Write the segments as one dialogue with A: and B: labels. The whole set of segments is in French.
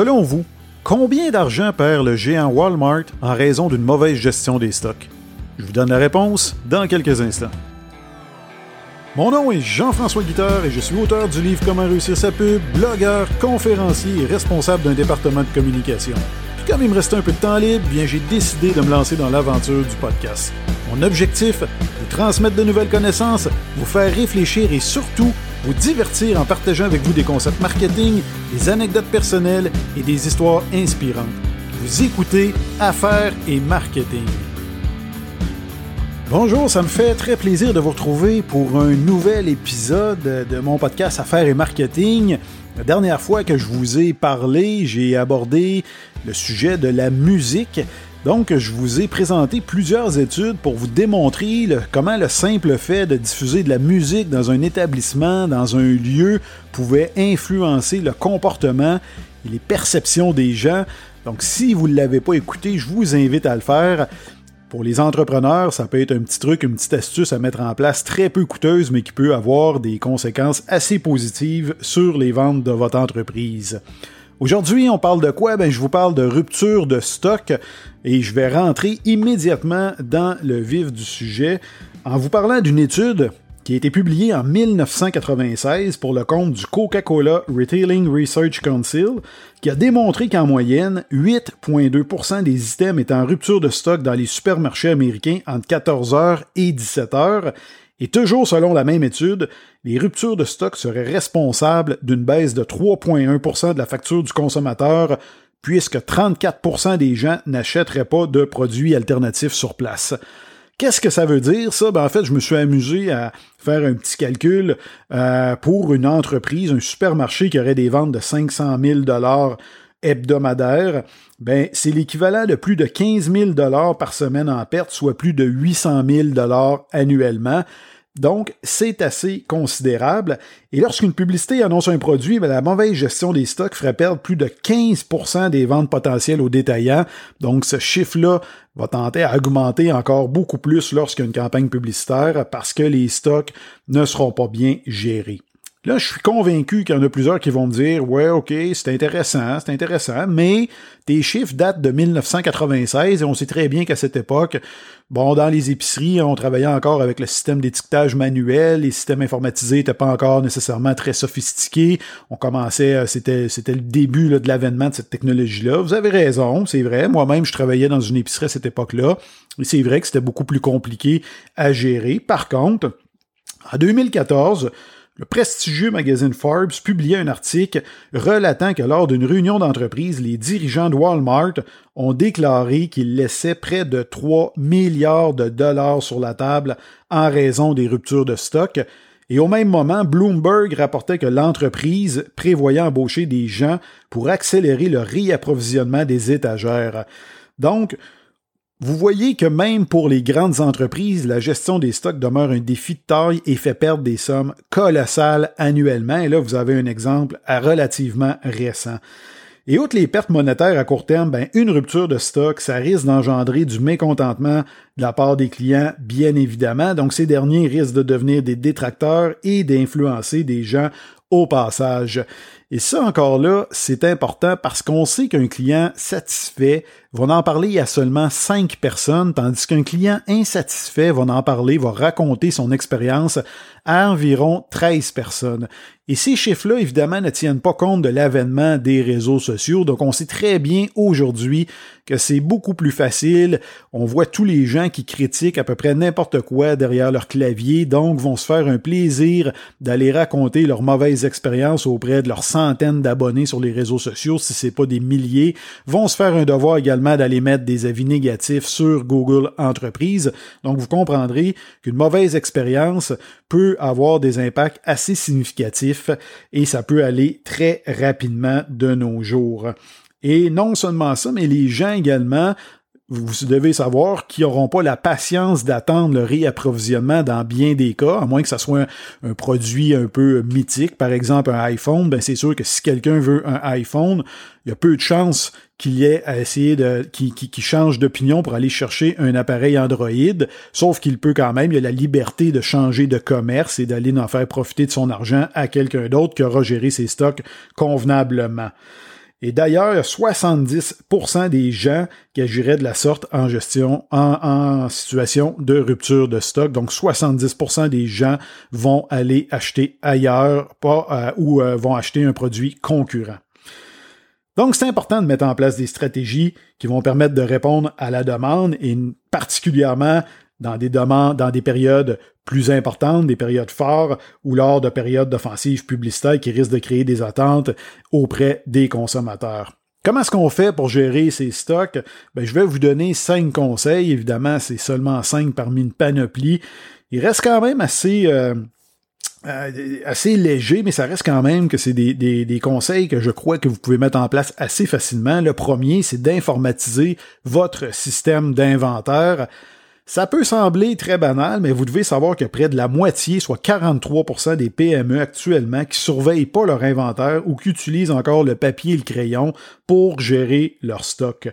A: Selon vous, combien d'argent perd le géant Walmart en raison d'une mauvaise gestion des stocks? Je vous donne la réponse dans quelques instants. Mon nom est Jean-François Guitard et je suis auteur du livre Comment réussir sa pub, blogueur, conférencier et responsable d'un département de communication. Puis comme il me restait un peu de temps libre, bien j'ai décidé de me lancer dans l'aventure du podcast. Mon objectif, vous transmettre de nouvelles connaissances, vous faire réfléchir et surtout vous divertir en partageant avec vous des concepts marketing, des anecdotes personnelles et des histoires inspirantes. Vous écoutez Affaires et Marketing. Bonjour, ça me fait très plaisir de vous retrouver pour un nouvel épisode de mon podcast Affaires et Marketing. La dernière fois que je vous ai parlé, j'ai abordé le sujet de la musique. Donc, je vous ai présenté plusieurs études pour vous démontrer comment le simple fait de diffuser de la musique dans un établissement, dans un lieu, pouvait influencer le comportement et les perceptions des gens. Donc, si vous ne l'avez pas écouté, je vous invite à le faire. Pour les entrepreneurs, ça peut être un petit truc, une petite astuce à mettre en place très peu coûteuse, mais qui peut avoir des conséquences assez positives sur les ventes de votre entreprise. Aujourd'hui, on parle de quoi? Ben, je vous parle de rupture de stock et je vais rentrer immédiatement dans le vif du sujet en vous parlant d'une étude qui a été publié en 1996 pour le compte du Coca-Cola Retailing Research Council, qui a démontré qu'en moyenne, 8,2% des items étaient en rupture de stock dans les supermarchés américains entre 14h et 17h. Et toujours selon la même étude, les ruptures de stock seraient responsables d'une baisse de 3,1% de la facture du consommateur, puisque 34% des gens n'achèteraient pas de produits alternatifs sur place. Qu'est-ce que ça veut dire, ça? Ben, en fait, je me suis amusé à faire un petit calcul euh, pour une entreprise, un supermarché qui aurait des ventes de 500 000 dollars hebdomadaires. Ben, c'est l'équivalent de plus de 15 000 dollars par semaine en perte, soit plus de 800 000 dollars annuellement. Donc, c'est assez considérable. Et lorsqu'une publicité annonce un produit, ben, la mauvaise gestion des stocks ferait perdre plus de 15% des ventes potentielles aux détaillants. Donc, ce chiffre-là va tenter à augmenter encore beaucoup plus lorsqu'il campagne publicitaire parce que les stocks ne seront pas bien gérés. Là, je suis convaincu qu'il y en a plusieurs qui vont me dire Ouais, ok, c'est intéressant, c'est intéressant, mais tes chiffres datent de 1996 et on sait très bien qu'à cette époque, bon, dans les épiceries, on travaillait encore avec le système d'étiquetage manuel, les systèmes informatisés n'étaient pas encore nécessairement très sophistiqués. On commençait, euh, c'était, c'était le début de l'avènement de cette technologie-là. Vous avez raison, c'est vrai. Moi-même, je travaillais dans une épicerie à cette époque-là. Et c'est vrai que c'était beaucoup plus compliqué à gérer. Par contre, en 2014, le prestigieux magazine Forbes publiait un article relatant que lors d'une réunion d'entreprise, les dirigeants de Walmart ont déclaré qu'ils laissaient près de 3 milliards de dollars sur la table en raison des ruptures de stock. Et au même moment, Bloomberg rapportait que l'entreprise prévoyait embaucher des gens pour accélérer le réapprovisionnement des étagères. Donc, vous voyez que même pour les grandes entreprises, la gestion des stocks demeure un défi de taille et fait perdre des sommes colossales annuellement. Et là, vous avez un exemple relativement récent. Et outre les pertes monétaires à court terme, ben, une rupture de stock, ça risque d'engendrer du mécontentement de la part des clients, bien évidemment. Donc, ces derniers risquent de devenir des détracteurs et d'influencer des gens au passage. Et ça encore là, c'est important parce qu'on sait qu'un client satisfait va en parler à seulement cinq personnes, tandis qu'un client insatisfait va en parler, va raconter son expérience à environ 13 personnes. Et ces chiffres-là, évidemment, ne tiennent pas compte de l'avènement des réseaux sociaux. Donc, on sait très bien aujourd'hui que c'est beaucoup plus facile. On voit tous les gens qui critiquent à peu près n'importe quoi derrière leur clavier, donc vont se faire un plaisir d'aller raconter leur mauvaise expérience auprès de leurs d'abonnés sur les réseaux sociaux, si c'est pas des milliers, vont se faire un devoir également d'aller mettre des avis négatifs sur Google Entreprise. Donc, vous comprendrez qu'une mauvaise expérience peut avoir des impacts assez significatifs et ça peut aller très rapidement de nos jours. Et non seulement ça, mais les gens également vous devez savoir qu'ils n'auront pas la patience d'attendre le réapprovisionnement dans bien des cas, à moins que ce soit un, produit un peu mythique, par exemple un iPhone, ben c'est sûr que si quelqu'un veut un iPhone, il y a peu de chances qu'il ait à essayer de qui, qui, change d'opinion pour aller chercher un appareil Android, sauf qu'il peut quand même, il a la liberté de changer de commerce et d'aller en faire profiter de son argent à quelqu'un d'autre qui aura géré ses stocks convenablement. Et d'ailleurs, 70% des gens qui agiraient de la sorte en gestion, en, situation de rupture de stock. Donc, 70% des gens vont aller acheter ailleurs pas, euh, ou euh, vont acheter un produit concurrent. Donc, c'est important de mettre en place des stratégies qui vont permettre de répondre à la demande et particulièrement dans des demandes, dans des périodes plus importantes, des périodes fortes ou lors de périodes d'offensives publicitaires qui risquent de créer des attentes auprès des consommateurs. Comment est-ce qu'on fait pour gérer ces stocks? Ben, je vais vous donner cinq conseils. Évidemment, c'est seulement cinq parmi une panoplie. Il reste quand même assez, euh, euh, assez léger, mais ça reste quand même que c'est des, des, conseils que je crois que vous pouvez mettre en place assez facilement. Le premier, c'est d'informatiser votre système d'inventaire. Ça peut sembler très banal, mais vous devez savoir que près de la moitié, soit 43% des PME actuellement, qui surveillent pas leur inventaire ou qui utilisent encore le papier et le crayon pour gérer leur stock.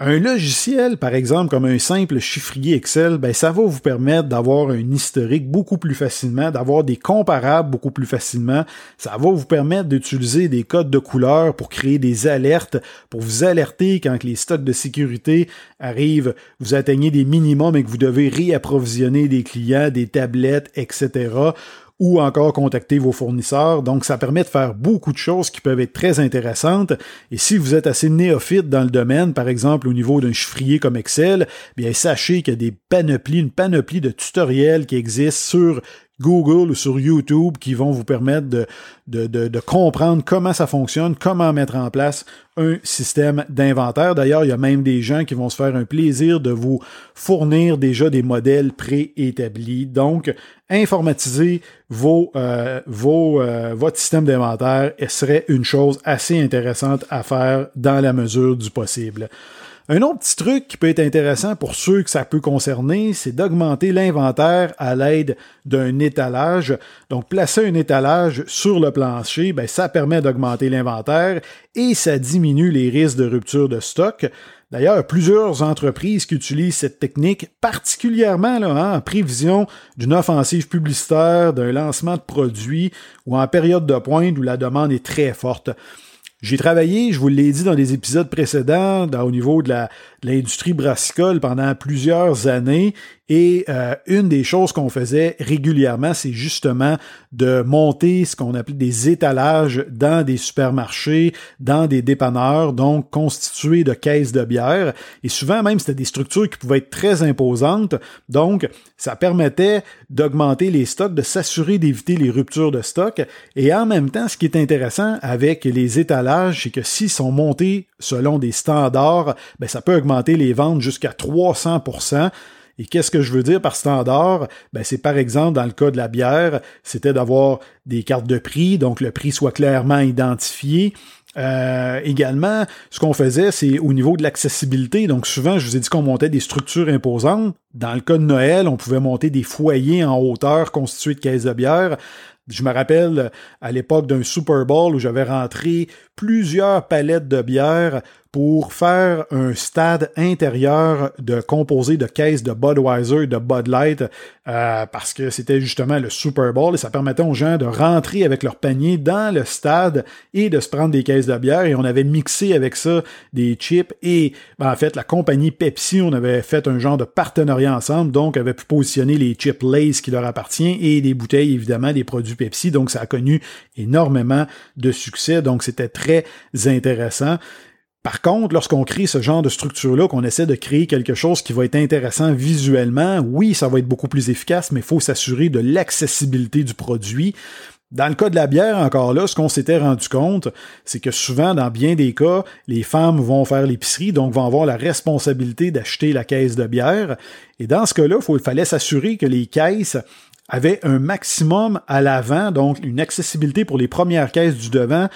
A: Un logiciel, par exemple, comme un simple chiffrier Excel, ben, ça va vous permettre d'avoir un historique beaucoup plus facilement, d'avoir des comparables beaucoup plus facilement. Ça va vous permettre d'utiliser des codes de couleurs pour créer des alertes, pour vous alerter quand les stocks de sécurité arrivent, vous atteignez des minimums et que vous devez réapprovisionner des clients, des tablettes, etc ou encore contacter vos fournisseurs. Donc, ça permet de faire beaucoup de choses qui peuvent être très intéressantes. Et si vous êtes assez néophyte dans le domaine, par exemple au niveau d'un chiffrier comme Excel, bien sachez qu'il y a des panoplies, une panoplie de tutoriels qui existent sur Google ou sur YouTube qui vont vous permettre de, de, de, comprendre comment ça fonctionne, comment mettre en place un système d'inventaire. D'ailleurs, il y a même des gens qui vont se faire un plaisir de vous fournir déjà des modèles préétablis. Donc, informatiser vos, euh, vos, euh, votre système d'inventaire serait une chose assez intéressante à faire dans la mesure du possible. Un autre petit truc qui peut être intéressant pour ceux que ça peut concerner, c'est d'augmenter l'inventaire à l'aide d'un étalage. Donc, placer un étalage sur le plancher, ben, ça permet d'augmenter l'inventaire et ça diminue les risques de rupture de stock. D'ailleurs, plusieurs entreprises qui utilisent cette technique, particulièrement là, hein, en prévision d'une offensive publicitaire, d'un lancement de produits ou en période de pointe où la demande est très forte. J'ai travaillé, je vous l'ai dit dans des épisodes précédents, au niveau de l'industrie brassicole pendant plusieurs années et euh, une des choses qu'on faisait régulièrement, c'est justement de monter ce qu'on appelle des étalages dans des supermarchés, dans des dépanneurs, donc constitués de caisses de bière. Et souvent même, c'était des structures qui pouvaient être très imposantes. Donc, ça permettait d'augmenter les stocks, de s'assurer d'éviter les ruptures de stock. Et en même temps, ce qui est intéressant avec les étalages, c'est que s'ils sont montés selon des standards, ben, ça peut augmenter les ventes jusqu'à 300% et qu'est-ce que je veux dire par standard? Ben, c'est par exemple, dans le cas de la bière, c'était d'avoir des cartes de prix, donc le prix soit clairement identifié. Euh, également, ce qu'on faisait, c'est au niveau de l'accessibilité. Donc souvent, je vous ai dit qu'on montait des structures imposantes. Dans le cas de Noël, on pouvait monter des foyers en hauteur constitués de caisses de bière. Je me rappelle à l'époque d'un Super Bowl où j'avais rentré plusieurs palettes de bière pour faire un stade intérieur de composé de caisses de Budweiser et de Bud Light euh, parce que c'était justement le Super Bowl et ça permettait aux gens de rentrer avec leur panier dans le stade et de se prendre des caisses de bière. Et on avait mixé avec ça des chips et ben, en fait la compagnie Pepsi on avait fait un genre de partenariat ensemble donc avait pu positionner les chips Lays qui leur appartient et des bouteilles évidemment des produits Pepsi. Donc ça a connu énormément de succès. Donc c'était très intéressant par contre, lorsqu'on crée ce genre de structure-là, qu'on essaie de créer quelque chose qui va être intéressant visuellement, oui, ça va être beaucoup plus efficace, mais il faut s'assurer de l'accessibilité du produit. Dans le cas de la bière, encore là, ce qu'on s'était rendu compte, c'est que souvent, dans bien des cas, les femmes vont faire l'épicerie, donc vont avoir la responsabilité d'acheter la caisse de bière. Et dans ce cas-là, il fallait s'assurer que les caisses avaient un maximum à l'avant, donc une accessibilité pour les premières caisses du devant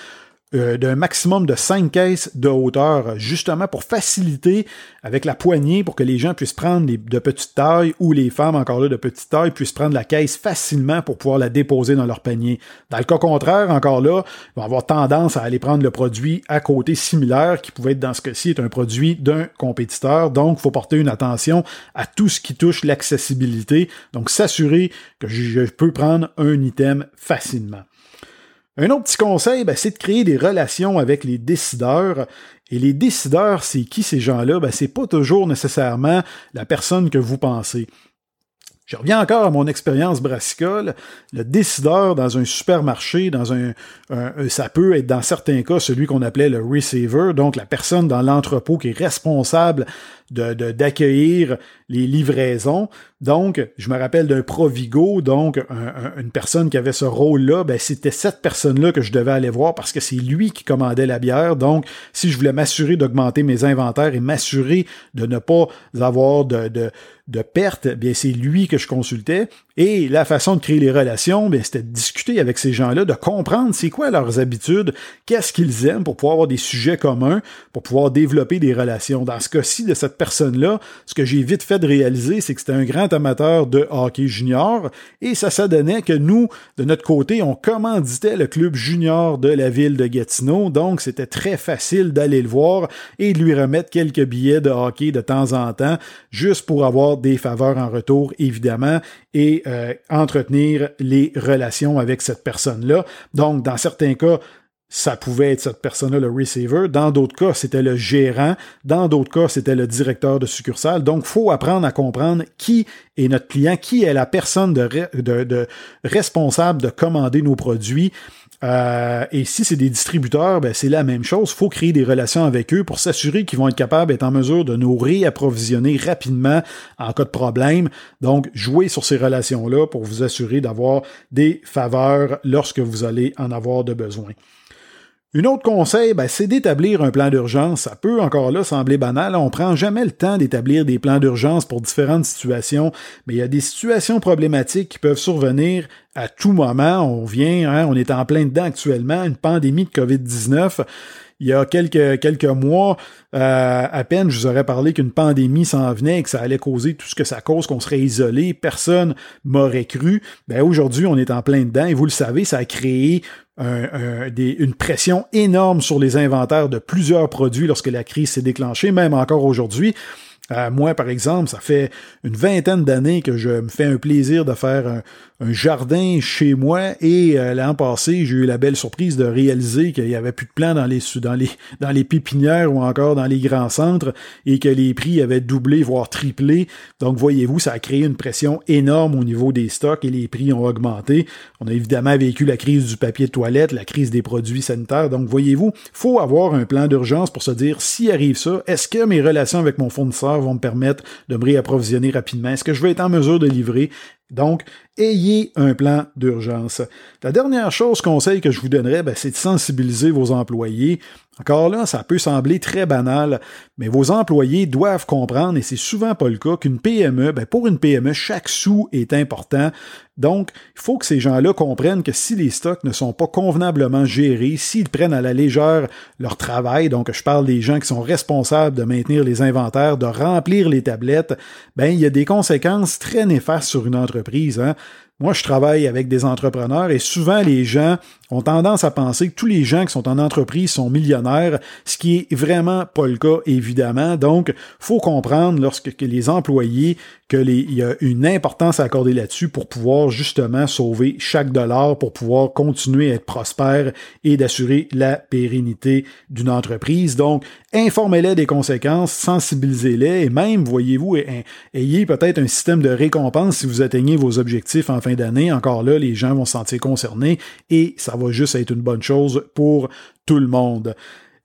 A: euh, d'un maximum de 5 caisses de hauteur, justement pour faciliter avec la poignée pour que les gens puissent prendre de petites tailles ou les femmes encore là de petite taille puissent prendre la caisse facilement pour pouvoir la déposer dans leur panier. Dans le cas contraire, encore là, ils vont avoir tendance à aller prendre le produit à côté similaire qui pouvait être dans ce cas-ci un produit d'un compétiteur. Donc, il faut porter une attention à tout ce qui touche l'accessibilité. Donc, s'assurer que je peux prendre un item facilement. Un autre petit conseil, ben, c'est de créer des relations avec les décideurs. Et les décideurs, c'est qui ces gens-là? Ben, c'est pas toujours nécessairement la personne que vous pensez. Je reviens encore à mon expérience brassicole. Le décideur dans un supermarché, dans un, ça peut être dans certains cas celui qu'on appelait le receiver, donc la personne dans l'entrepôt qui est responsable de, d'accueillir les livraisons. Donc, je me rappelle d'un Provigo, donc une personne qui avait ce rôle-là, ben, c'était cette personne-là que je devais aller voir parce que c'est lui qui commandait la bière. Donc, si je voulais m'assurer d'augmenter mes inventaires et m'assurer de ne pas avoir de, de, de pertes, bien c'est lui que je consultais. Et la façon de créer les relations, bien, c'était de discuter avec ces gens-là, de comprendre c'est quoi leurs habitudes, qu'est-ce qu'ils aiment pour pouvoir avoir des sujets communs, pour pouvoir développer des relations. Dans ce cas-ci de cette personne-là, ce que j'ai vite fait de réaliser, c'est que c'était un grand amateur de hockey junior et ça s'adonnait que nous, de notre côté, on commanditait le club junior de la ville de Gatineau, donc c'était très facile d'aller le voir et de lui remettre quelques billets de hockey de temps en temps, juste pour avoir des faveurs en retour, évidemment, et euh, entretenir les relations avec cette personne-là. Donc, dans certains cas, ça pouvait être cette personne-là, le receiver. Dans d'autres cas, c'était le gérant. Dans d'autres cas, c'était le directeur de succursale. Donc, faut apprendre à comprendre qui est notre client, qui est la personne de, de responsable de commander nos produits. Euh, et si c'est des distributeurs, ben c'est la même chose. Faut créer des relations avec eux pour s'assurer qu'ils vont être capables d'être en mesure de nous réapprovisionner rapidement en cas de problème. Donc, jouez sur ces relations-là pour vous assurer d'avoir des faveurs lorsque vous allez en avoir de besoin. Une autre conseil, ben, c'est d'établir un plan d'urgence. Ça peut encore là sembler banal. On prend jamais le temps d'établir des plans d'urgence pour différentes situations, mais il y a des situations problématiques qui peuvent survenir à tout moment. On vient, hein, on est en plein dedans actuellement, une pandémie de COVID-19 il y a quelques, quelques mois, euh, à peine, je vous aurais parlé qu'une pandémie s'en venait et que ça allait causer tout ce que ça cause, qu'on serait isolé. Personne m'aurait cru. Ben, aujourd'hui, on est en plein dedans et vous le savez, ça a créé une pression énorme sur les inventaires de plusieurs produits lorsque la crise s'est déclenchée, même encore aujourd'hui. Euh, moi, par exemple, ça fait une vingtaine d'années que je me fais un plaisir de faire un, jardin chez moi et euh, l'an passé, j'ai eu la belle surprise de réaliser qu'il y avait plus de plants dans les, pépinières ou encore dans les grands centres et que les prix avaient doublé, voire triplé. Donc, voyez-vous, ça a créé une pression énorme au niveau des stocks et les prix ont augmenté. On a évidemment vécu la crise du papier de toilette, la crise des produits sanitaires. Donc, voyez-vous, faut avoir un plan d'urgence pour se dire, s'il arrive ça, est-ce que mes relations avec mon fournisseur vont me permettre de me réapprovisionner rapidement? Est-ce que je vais être en mesure de livrer? Donc, ayez un plan d'urgence. La dernière chose, conseil que je vous donnerais, ben, c'est de sensibiliser vos employés. Encore là, ça peut sembler très banal, mais vos employés doivent comprendre, et c'est souvent pas le cas, qu'une PME, ben, pour une PME, chaque sou est important. Donc, il faut que ces gens-là comprennent que si les stocks ne sont pas convenablement gérés, s'ils prennent à la légère leur travail, donc je parle des gens qui sont responsables de maintenir les inventaires, de remplir les tablettes, ben, il y a des conséquences très néfastes sur une entreprise. Hein. Moi, je travaille avec des entrepreneurs et souvent les gens ont tendance à penser que tous les gens qui sont en entreprise sont millionnaires, ce qui est vraiment pas le cas, évidemment. Donc, faut comprendre lorsque les employés qu'il y a une importance à accorder là-dessus pour pouvoir justement sauver chaque dollar, pour pouvoir continuer à être prospère et d'assurer la pérennité d'une entreprise. Donc, informez-les des conséquences, sensibilisez-les et même, voyez-vous, ayez peut-être un système de récompense si vous atteignez vos objectifs en fin d'année. Encore là, les gens vont se sentir concernés et ça va juste être une bonne chose pour tout le monde.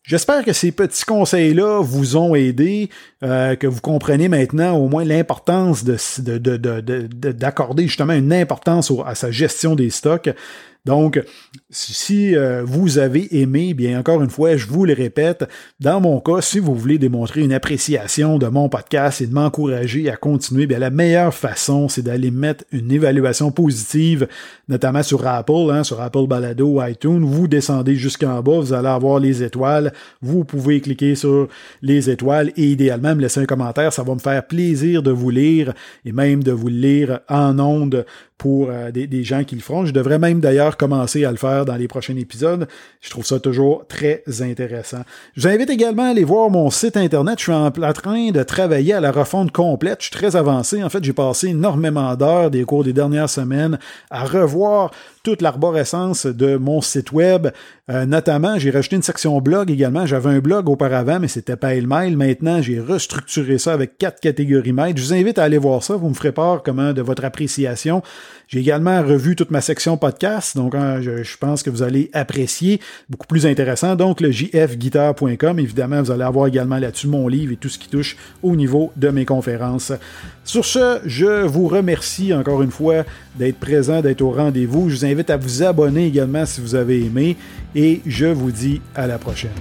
A: J'espère que ces petits conseils-là vous ont aidé, euh, que vous comprenez maintenant au moins l'importance d'accorder justement une importance à sa gestion des stocks. Donc, si euh, vous avez aimé, bien encore une fois, je vous le répète, dans mon cas, si vous voulez démontrer une appréciation de mon podcast et de m'encourager à continuer, bien la meilleure façon, c'est d'aller mettre une évaluation positive, notamment sur Apple, hein, sur Apple Balado iTunes. Vous descendez jusqu'en bas, vous allez avoir les étoiles. Vous pouvez cliquer sur les étoiles et idéalement me laisser un commentaire. Ça va me faire plaisir de vous lire et même de vous lire en ondes pour euh, des, gens qui le feront. Je devrais même d'ailleurs commencer à le faire dans les prochains épisodes. Je trouve ça toujours très intéressant. Je vous invite également à aller voir mon site internet. Je suis en train de travailler à la refonte complète. Je suis très avancé. En fait, j'ai passé énormément d'heures des cours des dernières semaines à revoir toute l'arborescence de mon site web. Euh, notamment, j'ai rajouté une section blog également. J'avais un blog auparavant, mais c'était pas mail. Maintenant, j'ai restructuré ça avec quatre catégories mail. Je vous invite à aller voir ça. Vous me ferez part comment de votre appréciation. J'ai également revu toute ma section podcast, donc hein, je, pense que vous allez apprécier, beaucoup plus intéressant. Donc le jfguitar.com, évidemment, vous allez avoir également là-dessus mon livre et tout ce qui touche au niveau de mes conférences. Sur ce, je vous remercie encore une fois d'être présent, d'être au rendez-vous. Je vous invite à vous abonner également si vous avez aimé et je vous dis à la prochaine.